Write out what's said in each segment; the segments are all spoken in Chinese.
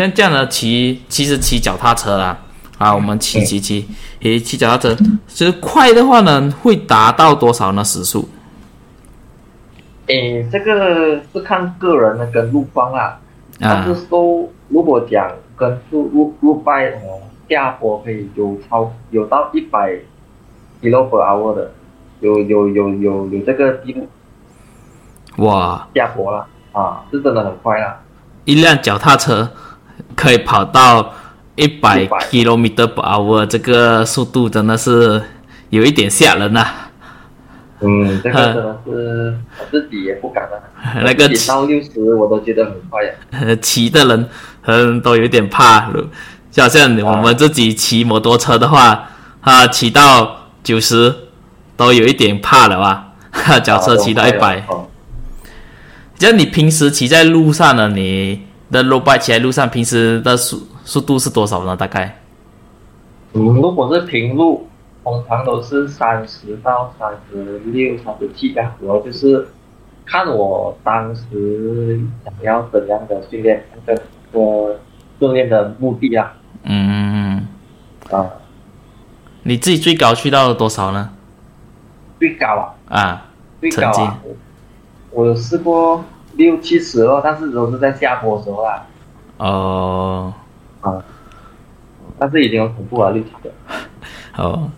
像这样的骑，其实骑脚踏车啦，啊，我们骑骑骑，诶，骑脚踏车，其实快的话呢，会达到多少呢时速？诶，这个是看个人的跟路况啦。但是说，如果讲跟路路路拜哦，下坡可以有超有到一百 kilo per hour 的，有有有有有这个记录。哇！下坡了啊，是真的很快啊！一辆脚踏车可以跑到一百 kilometer per hour，这个速度真的是有一点吓人呐。嗯，这个真的是我自己也不敢啊。那个到六十我都觉得很快呀。骑的人嗯都有点怕，就好像我们自己骑摩托车的话，啊，骑到九十都有一点怕了吧？脚车骑到一百。像你平时骑在路上呢，你的路拜骑在路上，平时的速速度是多少呢？大概？嗯，如果是平路。通常都是三十到三十六、三十七样，主要就是看我当时想要怎样的训练，那个训练的目的啊。嗯。啊。你自己最高去到了多少呢？最高啊。啊。最高啊！我有试过六七十哦，但是都是在下坡时候啊。哦。啊。但是已经很恐怖了，六七十。哦。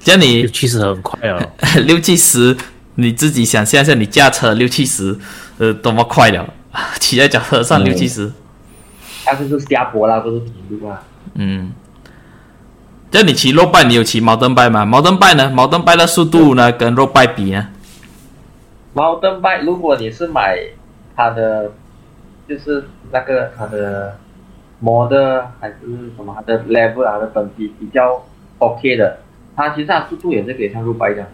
像你六七十很快哦，六七十，你自己想象一下，你驾车六七十，呃，多么快了，骑在脚车上六七十。但是是下坡啦，不是平路啊。嗯。像你骑肉拜，你有骑毛登拜吗？毛登拜呢？毛登拜的速度呢，跟肉拜比呢？毛登拜，如果你是买它的，就是那个它的 model 还是什么它的 level 它的等级比较 OK 的。它其实它速度也是可以像路拜的，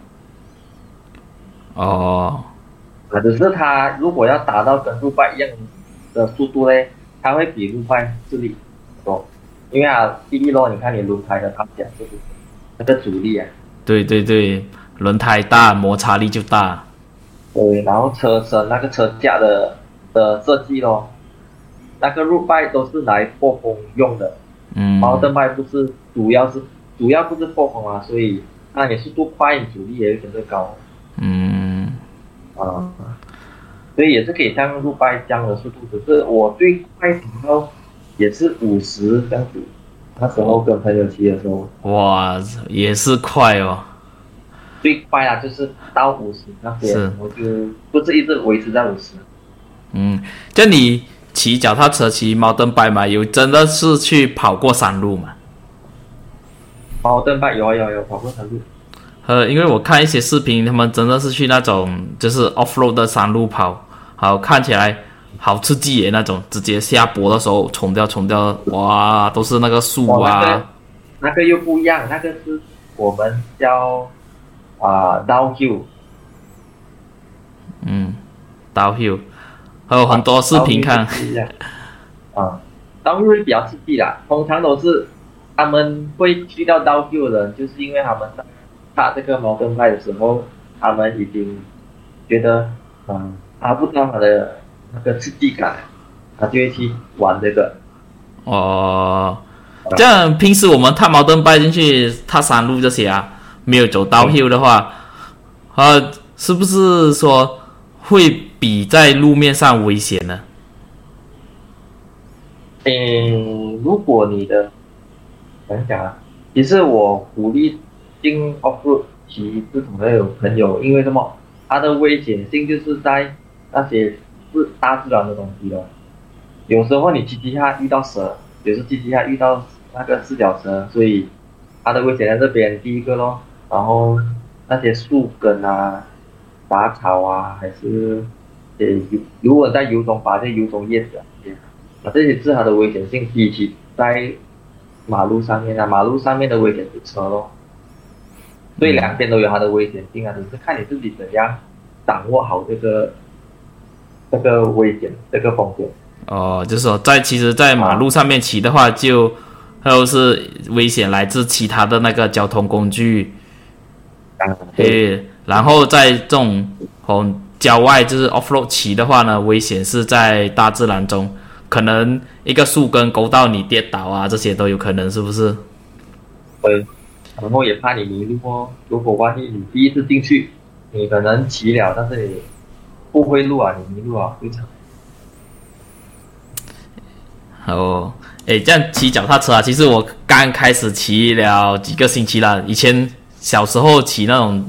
哦，啊，只是它如果要达到跟路拜一样的速度嘞，它会比路拜吃力多，因为啊，第一咯，你看你轮胎的大小那个阻力啊？对对对，轮胎大，摩擦力就大。对，然后车身那个车架的的设计咯，那个路拜都是来破风用的，嗯，毛盾拜不是，主要是。主要不是破风啊，所以那你速度快，你阻力也会跟着高。嗯。啊。所以也是可以像路拜这样的速度，只是我最快时候也是五十这样子。那时候跟朋友骑的时候。哇，也是快哦。最快啊，就是到五十那边，我就不是一直维持在五十。嗯，就你骑脚踏车、骑猫登拜嘛，有真的是去跑过山路嘛？猫登拜有啊有有跑过山路，呃，因为我看一些视频，他们真的是去那种就是 off road 的山路跑，好看起来好刺激耶那种，直接下坡的时候冲掉冲掉，哇，都是那个树啊。那个又不一样，那个是我们叫啊 downhill。嗯，downhill，还有很多视频看。啊，downhill 比较刺激啦，通常都是。他们会去到刀 Q 的人，就是因为他们在打这个矛盾派的时候，他们已经觉得嗯达不到他的那个刺激感，他就会去玩这个。哦，这样平时我们踏矛盾拜进去踏山路这些啊，没有走刀 Q 的话，啊，是不是说会比在路面上危险呢？嗯，如果你的怎么讲啊？其实我鼓励进 off road 骑自从的有朋友，因为什么？它的危险性就是在那些自大自然的东西咯。有时候你骑骑下遇到蛇，有时骑骑下遇到那个四脚蛇，所以它的危险在这边第一个咯。然后那些树根啊、杂草啊，还是呃如果在油中发现油中叶子啊，啊这些是它的危险性比起在。马路上面啊，马路上面的危险是车咯，所以两边都有它的危险性啊，只是看你自己怎样掌握好这个这个危险这个风险。哦，就是说在其实，在马路上面骑的话，就都是危险来自其他的那个交通工具。对，然后在这种哦郊外就是 off road 骑的话呢，危险是在大自然中。可能一个树根勾到你跌倒啊，这些都有可能，是不是？对，然后也怕你迷路哦。如果万一你第一次进去，你可能骑了，但是你不会路啊，你迷路啊，非常。哦，哎，这样骑脚踏车啊，其实我刚开始骑了几个星期了。以前小时候骑那种，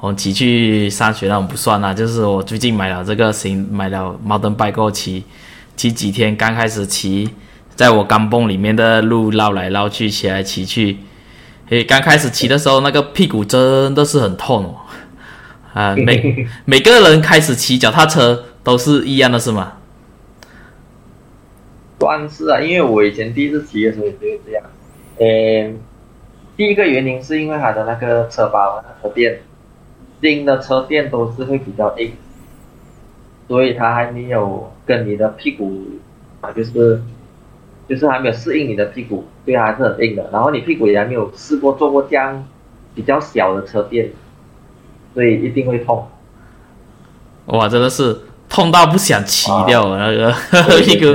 我骑去上学那种不算啦，就是我最近买了这个新买了 mountain bike 过骑，骑几天，刚开始骑，在我钢蹦里面的路绕来绕去，骑来骑去，诶，刚开始骑的时候，那个屁股真的是很痛哦。啊，每 每个人开始骑脚踏车都是一样的，是吗？算是啊，因为我以前第一次骑的时候也是这样。嗯，第一个原因是因为它的那个车包、车垫，新的车垫都是会比较硬，所以它还没有跟你的屁股啊，就是就是还没有适应你的屁股，对，还是很硬的。然后你屁股也还没有试过坐过这样比较小的车垫，所以一定会痛。哇，真的是痛到不想骑掉那个屁股。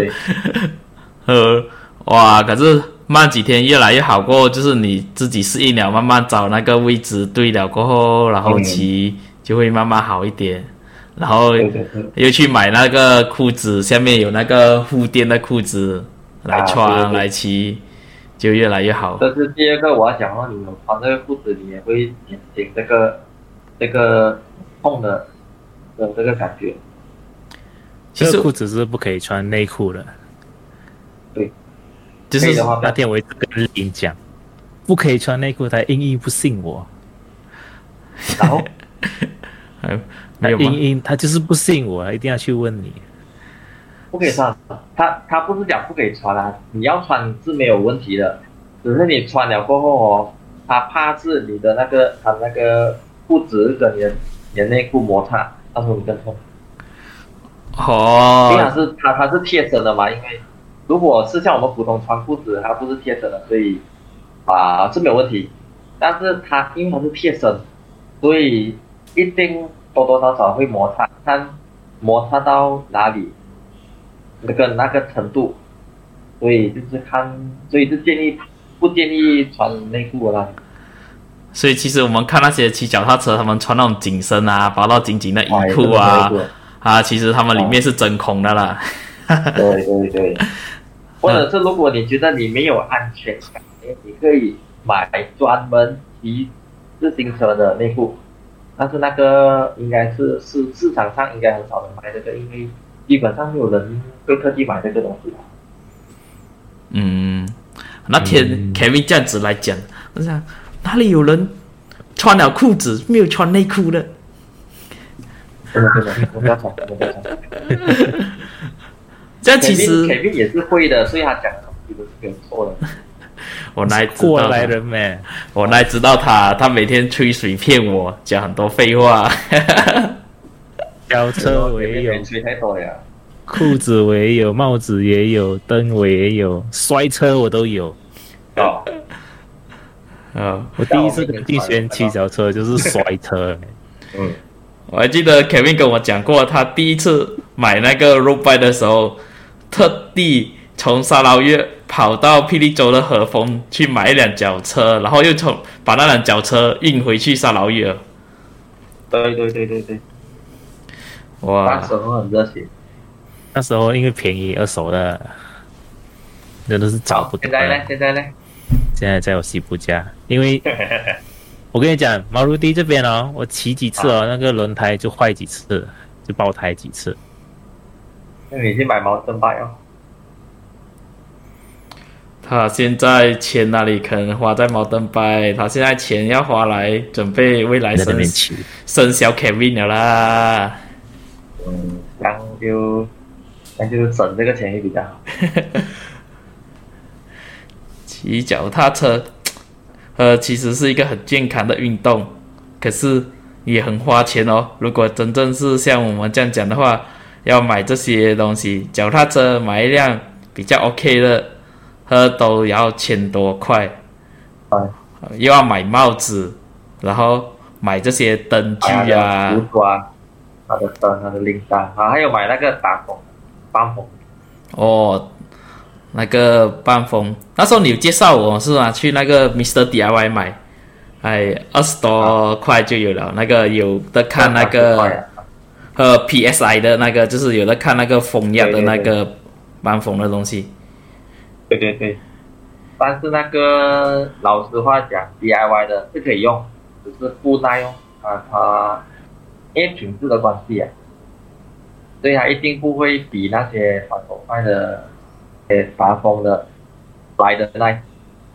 呃，哇！可是慢几天越来越好过，就是你自己适应了，慢慢找那个位置对了过后，然后骑就会慢慢好一点。然后又去买那个裤子，下面有那个护垫的裤子来穿来骑，就越来越好。但是第二个我要讲的，你穿这个裤子，你也会减轻这个这个痛的的这个感觉。其实裤子是不可以穿内裤的。对，就是那天我一直跟日英讲，不可以穿内裤，他硬硬不信我。然后，那英英他就是不信我，一定要去问你。不可以穿，他他不是讲不可以穿啊，你要穿是没有问题的，只是你穿了过后哦，他怕是你的那个他那个裤子跟你的你的内裤摩擦，到时候你更痛。哦，因为是他他是贴身的嘛，因为。如果是像我们普通穿裤子，它不是贴身的，所以啊是没有问题。但是它因为它是贴身，所以一定多多少少会摩擦，看摩擦到哪里，那个那个程度，所以就是看，所以是建议不建议穿内裤啦。所以其实我们看那些骑脚踏车，他们穿那种紧身啊，包到紧紧的衣裤啊，啊，其实他们里面是真空的啦。对对对。或者是如果你觉得你没有安全感，你可以买专门骑自行车的内裤，但是那个应该是市市场上应该很少人买这个，因为基本上没有人会特地买这个东西。嗯，那天 Kevin 这样子来讲，我想哪里有人穿了裤子没有穿内裤的？真的真的，我不要穿，我不要穿。这样其实肯定也是会的，所以他讲的东西都是没有错的。我哪知道？过来人咩？我哪知道他？他每天吹水骗我，讲很多废话。轿车我也有，吹太多呀。裤子我也有，帽子也有，灯我也有，摔车我都有。哦。啊！我第一次跟弟轩骑脚车就是摔车。嗯。我还记得 Kevin 跟我讲过，他第一次买那个 road bike 的时候。特地从沙捞越跑到霹雳州的和风去买一辆脚车，然后又从把那辆脚车运回去沙捞越。对对对对对，哇！那时候很热血。那时候因为便宜，二手的，真的是找不到。现在呢？现在呢？现在在我媳妇家，因为 我跟你讲，毛如迪这边哦，我骑几次哦，那个轮胎就坏几次，就爆胎几次。那你去买毛针吧哟。他现在钱哪里可能花在毛登拜，他现在钱要花来准备未来生生小 Kevin 了啦。嗯，那就那就省这个钱也比较好。骑脚踏车，呃，其实是一个很健康的运动，可是也很花钱哦。如果真正是像我们这样讲的话。要买这些东西，脚踏车买一辆比较 OK 的，和都要千多块。又要买帽子，然后买这些灯具啊。服装，它的灯，他的铃铛，啊，还有买那个打风，防风。哦，那个半风，那时候你有介绍我是吧？去那个 Mister DIY 买，哎，二十多块就有了。那个有的看那个呃 PSI 的那个，就是有的看那个风压的那个半风的东西。对对对，但是那个老实话讲，DIY 的是可以用，只是不耐用啊，它因为品质的关系啊，所以它一定不会比那些传统卖的。诶，发风的来的耐。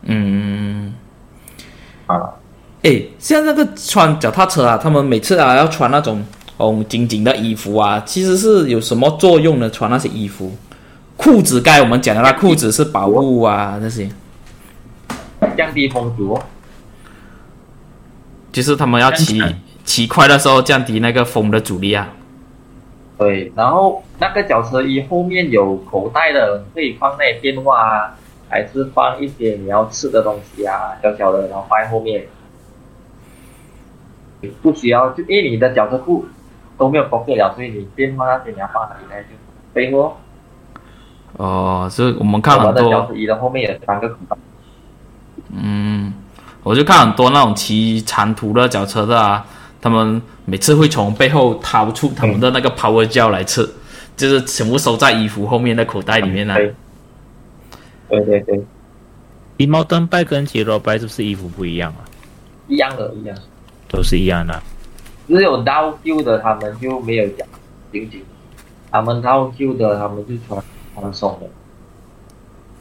嗯，啊，诶，像那个穿脚踏车啊，他们每次啊要穿那种哦紧紧的衣服啊，其实是有什么作用呢？穿那些衣服，裤子该我们讲的那裤子是保护啊那些，降低风阻。就是他们要骑骑快的时候降低那个风的阻力啊。对，然后那个脚车衣后面有口袋的，可以放那些电话啊，还是放一些你要吃的东西啊，小小的，然后放在后面。不需要，就因为你的脚车库都没有工作了，所以你电话那些你要放哪里呢？就背后。哦，所以我们看很多。脚车衣的后面有三个口袋。嗯，我就看很多那种骑长途的脚车的啊。他们每次会从背后掏出他们的那个 power gel 来吃，就是全部收在衣服后面的口袋里面呢。对对对，一毛灯白跟杰罗白是不是衣服不一样啊？一样的，一样，都是一样的。只有刀旧的他们就没有讲紧紧，他们刀旧的他们就穿宽松的。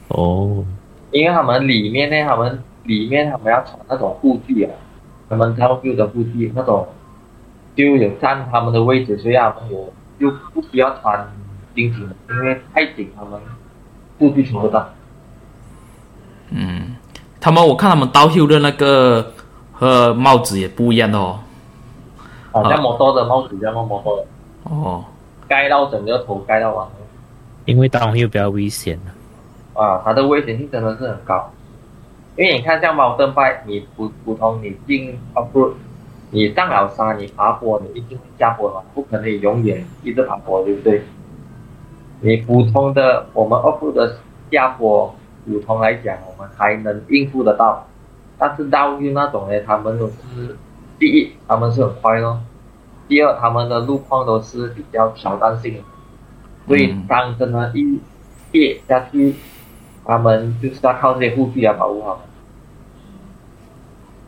哦，因为他们里面呢，他们里面他们要穿那种护具啊。他们套旧的护具那种，就有占他们的位置，所以他们有就不需要穿紧紧，因为太紧他们护具穿不到。嗯，他们我看他们刀修的那个和帽子也不一样的哦。好像摩托的帽子，像摩托的。哦。盖到整个头盖到完。因为刀修比较危险啊，它的危险性真的是很高。因为你看，像猫登拜，你普普通你进啊不，你上了山，你爬坡，你一定会下坡嘛，不可能永远一直爬坡，对不对？你普通的我们二步的下坡，普通来讲，我们还能应付得到。但是道运那种呢，他们都是第一，他们是很快咯；第二，他们的路况都是比较挑战性的，所以当真的一跌下去。他们就是要靠这些护具来保护好。